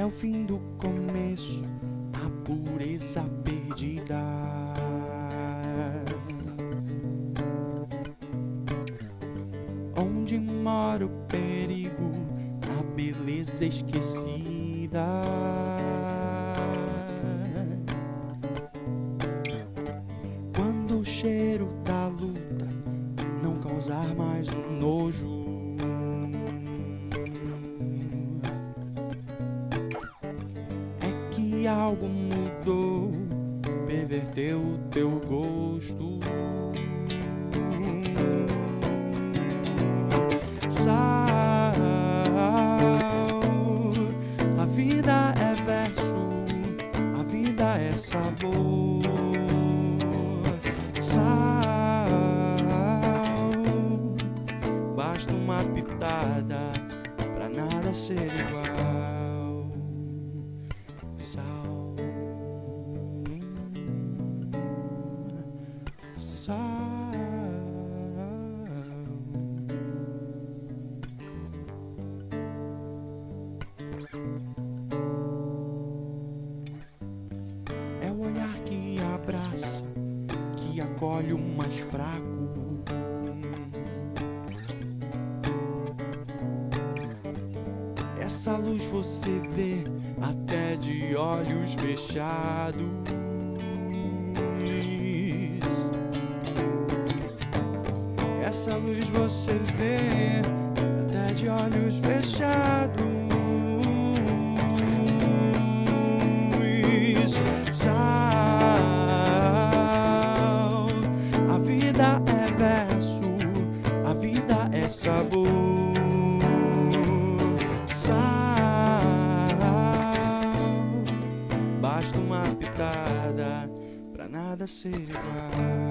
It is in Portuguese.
é o fim do começo, a pureza perdida. Onde mora o perigo, a beleza esquecida. Quando o cheiro da luta não causar mais um nojo. Que algo mudou, perverteu o teu gosto. Sal, a vida é verso, a vida é sabor. Sal, basta uma pitada pra nada ser igual. É o olhar que abraça, que acolhe o mais fraco. Essa luz você vê até de olhos fechados. Essa luz você vê até de olhos fechados. Sal, a vida é verso, a vida é sabor. Sal, basta uma pitada pra nada ser igual.